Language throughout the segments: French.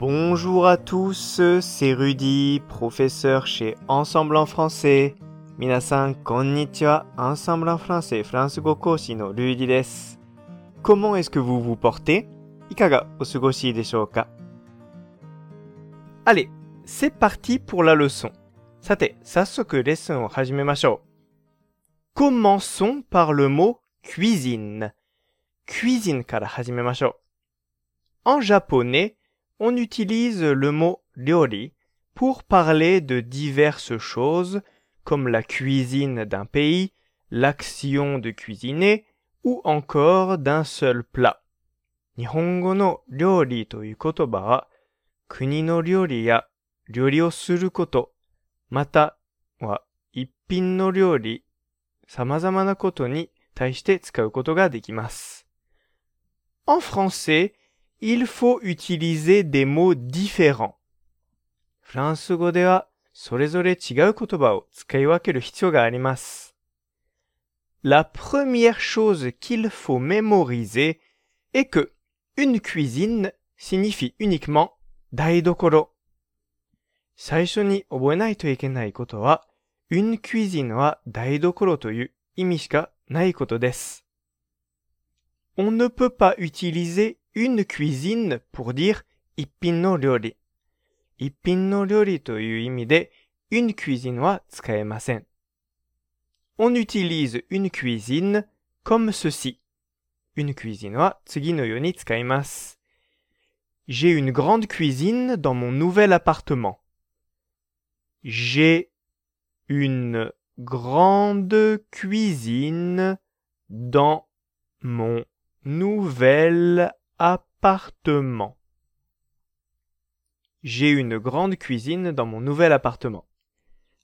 Bonjour à tous, c'est Rudy, professeur chez Ensemble en français. Minasan konnichiwa, Ensemble en français, France Gokoshi no Rudy desu. Comment est-ce que vous vous portez? Ikaga osugoshi deshouka Allez, c'est parti pour la leçon. Sate, sasuku lesson o hajimemashou. Commençons par le mot cuisine. Cuisine kara hajimemashou. En japonais, on utilise le mot ryori pour parler de diverses choses comme la cuisine d'un pays, l'action de cuisiner ou encore d'un seul plat. 日本語の料理という言葉は国の料理や料理をすること、または一品の料理、様々なことに対して使うことができます。En français, il faut utiliser des mots différents. フランス語ではそれぞれ違う言葉を使い分ける必要があります。La première chose qu'il faut mémoriser est que une cuisine signifie uniquement 台所。最初に覚えないといけないことは、une cuisine は台所という意味しかないことです。On ne peut pas utiliser une cuisine pour dire ippinorori. Une cuisine. On utilise une cuisine comme ceci. Une cuisine wa tsugi. J'ai une grande cuisine dans mon nouvel appartement. J'ai une grande cuisine dans mon nouvel appartement appartement. J'ai une grande cuisine dans mon nouvel appartement.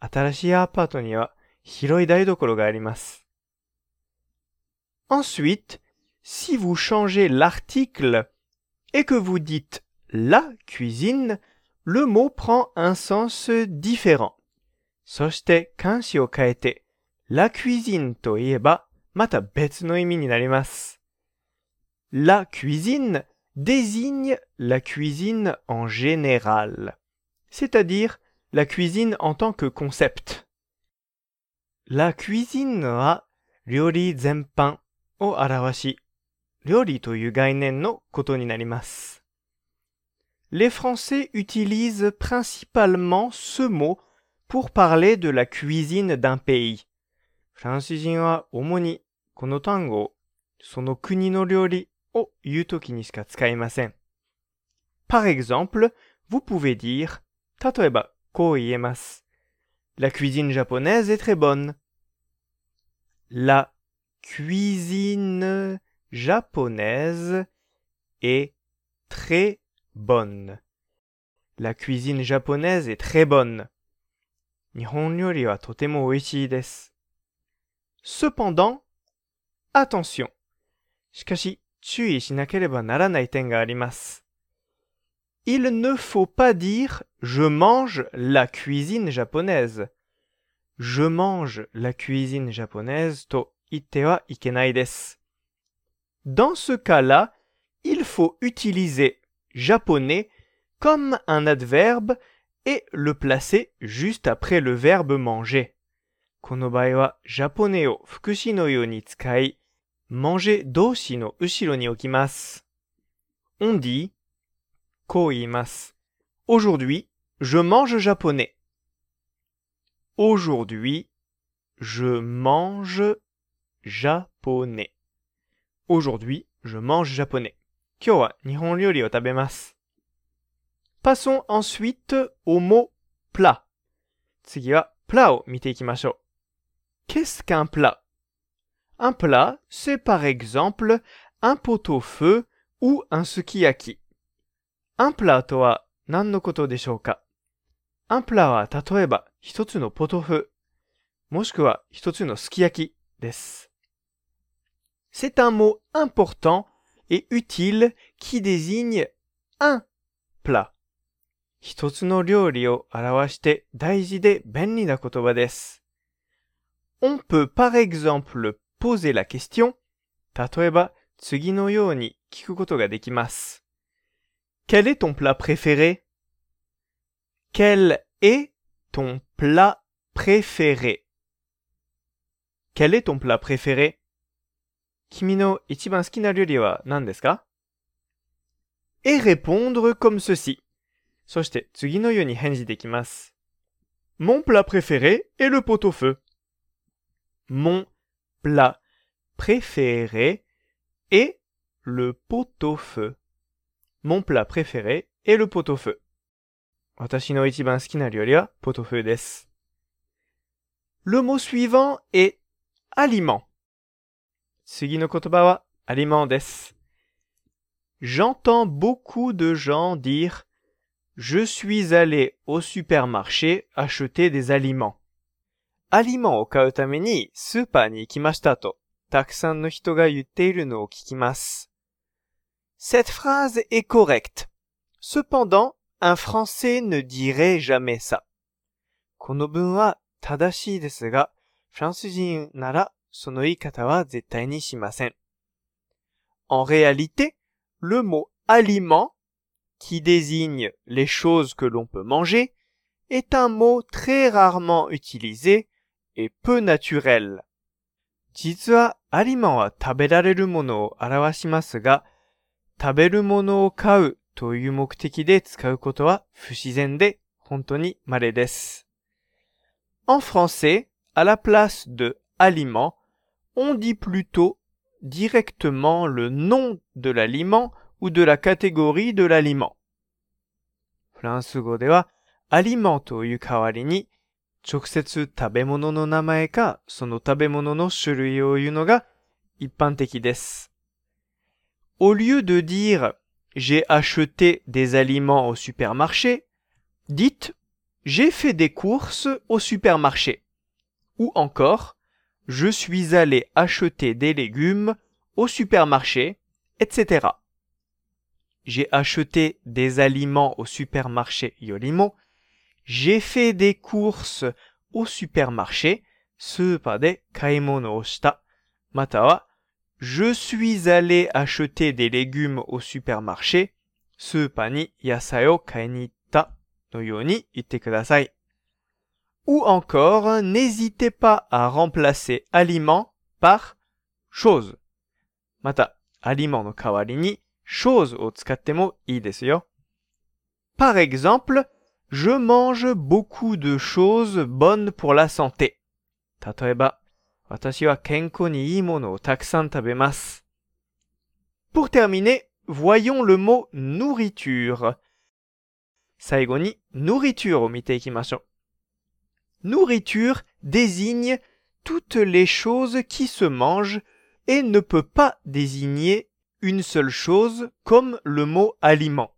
新しいアパートには広い台所があります。Ensuite, si vous changez l'article et que vous dites la cuisine, le mot prend un sens différent. そして漢詞を変えて la cuisine と言えばまた別の意味になります。 La cuisine désigne la cuisine en général, c'est-à-dire la cuisine en tant que concept. La cuisine は料理全般を表し、料理という概念のことになります。Les Français utilisent principalement ce mot pour parler de la cuisine d'un pays. フランス人は主にこの単語をその国の料理 を言うときにしか使いません。Par exemple, vous pouvez dire 例えばこう言えます。La cuisine japonaise est très bonne. La cuisine japonaise est très bonne. La cuisine japonaise est très bonne. 日本料理はとても美味しいです。Cependant, attention. しかし、 注意しなければならない点があります。Il ne faut pas dire je mange la cuisine japonaise. Je mange la cuisine japonaise と言ってはいけないです。Dans ce cas-là, il faut utiliser japonais comme un adverbe et le placer juste après le verbe manger. この場合は、ジャポネを副詞のように使い、 manger doshi no ushiro ni okimasu. On dit koimasu. Aujourd'hui, je mange japonais. Aujourd'hui, je mange japonais. Aujourd'hui, je mange japonais. Kyo wa nihon ryori o tabemasu. Passons ensuite au mot plat. Tsugi wa plat o mite ikimashou. Qu'est-ce qu'un plat? Un plat, c'est par exemple un pot-au-feu ou un sukiyaki. Un plat とは何のことでしょうか Un plat は例えば一つのポトフ、もしくは一つのすき焼きです。C'est un mot important et utile qui désigne un plat. 一つの料理を表して大事で便利な言葉です。On peut par exemple poser la question 例えば次のように聞くことができます。 Quel est ton plat préféré Quel est ton plat préféré Quel est ton plat préféré 君の一番好きな料理は何ですか Et répondre comme ceci. そして次のように返事できます。Mon plat préféré est le pot-au-feu. Mon plat préféré est le pot-au-feu. Mon plat préféré est le pot-au-feu. Le mot suivant est aliment. aliment J'entends beaucoup de gens dire je suis allé au supermarché acheter des aliments. アリマンを買うためにスーパーに行きましたと、たくさんの人が言っているのを聞きます。Cette phrase est correcte. Cependant, un français ne dirait jamais ça. この文は正しいですが、フランス人ならその言い方は絶対にしません。En réalité, le mot aliment, qui désigne les choses que l'on peut manger, est un mot très rarement utilisé et peu naturel. 実はアリマンは食べられるものを表しますが、食べるものを買うという目的で使うことは不自然で本当に稀です。En français, à la place de aliment, on dit plutôt directement le nom de l'aliment ou de la catégorie de l'aliment. フランス語では、アリマンという代わりに、 直接食べ物の名前か、その食べ物の種類を言うのが一般的です。Au lieu de dire j'ai acheté des aliments au supermarché, dites j'ai fait des courses au supermarché. Ou encore, je suis allé acheter des légumes au supermarché, etc. J'ai acheté des aliments au supermarché Yorimo. J'ai fait des courses au supermarché, スーパーで買い物をした。または、je suis allé acheter des légumes au supermarché, スーパーに野菜を買いに行った。のように言ってください。Ou encore, n'hésitez pas à remplacer aliment par chose. また、aliment の代わりに chose を使ってもいいですよ。Par exemple, je mange beaucoup de choses bonnes pour la santé. 例えば、私は健康にいいものをたくさん食べます。Pour terminer, voyons le mot nourriture. 最後に nourriture を見ていきましょう。Nourriture désigne toutes les choses qui se mangent et ne peut pas désigner une seule chose comme le mot aliment.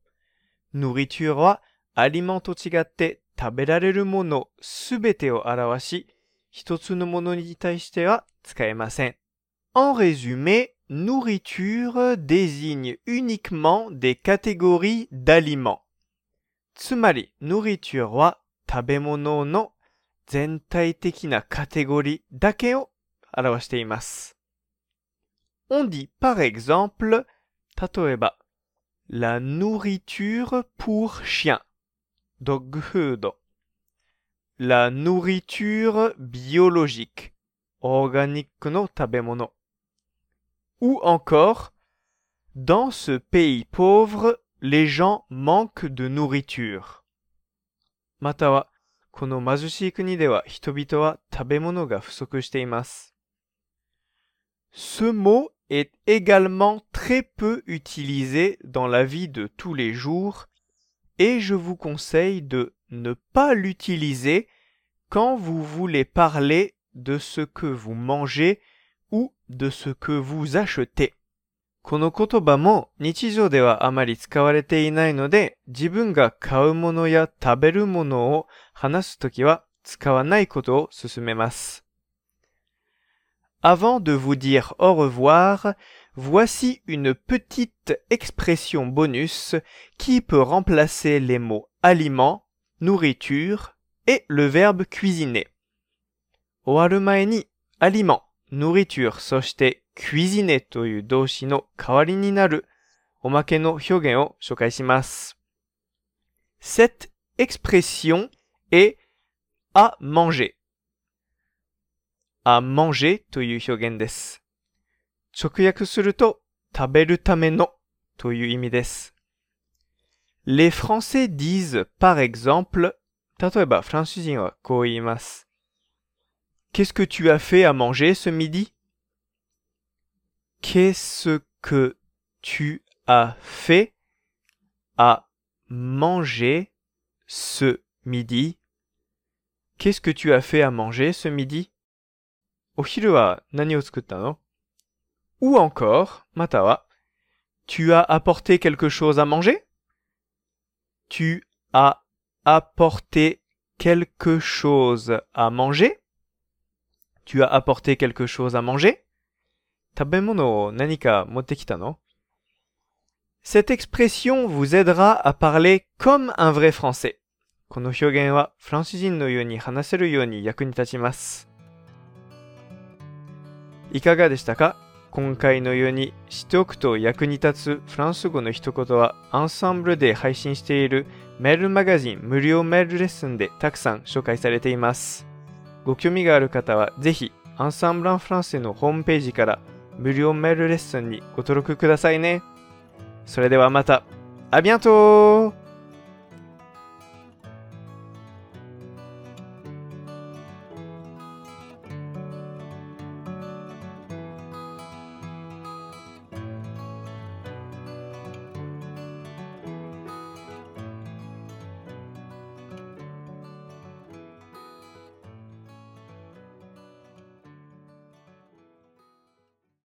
nourriture はアリマンと違って食べられるものすべてを表し、一つのものに対しては使えません。En résumé, nourriture désigne uniquement des catégories d'aliments. つまり、nourriture は食べ物の全体的なカテゴリーだけを表しています。On dit par exemple, 例えば、la nourriture pour chien, dog food. La nourriture biologique, organique no tabemono. Ou encore, dans ce pays pauvre, les gens manquent de nourriture. Matawa, kono mazushii kuni dewa hitobito wa tabemono ga fusoku shite. Ce mot est également très peu utilisé dans la vie de tous les jours et je vous conseille de ne pas l'utiliser quand vous voulez parler de ce que vous mangez ou de ce que vous achetez. この言葉も日常ではあまり使われていないので、自分が買うものや食べるものを話すときは使わないことを勧めます。Avant de vous dire au revoir, voici une petite expression bonus qui peut remplacer les mots aliment, nourriture et le verbe cuisiner. 終わる前に aliment, nourriture そして cuisiner という動詞の代わりになる おまけの表現を紹介します。Cette expression est à manger. à manger という表現です。 直訳すると食べるためのという意味です。Les Français disent par exemple 例えばフランス人はこう言います。Qu'est-ce que tu as fait à manger ce midi? Qu'est-ce que tu as fait à manger ce midi? Qu'est-ce que tu as fait à manger ce midi? お昼は何を作ったの Ou encore, または、Tu as apporté quelque chose à manger? Tu as apporté quelque chose à manger? Tu as apporté quelque chose à manger? 食べ物を何か持ってきたの Cette expression vous aidera à parler comme un vrai français. この表現はフランス人のように話せるように役に立ちます。いかがでしたか 今回のように知っておくと役に立つフランス語の一言はアンサンブルで配信しているメールマガジン無料メールレッスンでたくさん紹介されています。ご興味がある方はぜひアンサンブランフランセのホームページから無料メールレッスンにご登録くださいね。それではまた。ありがとう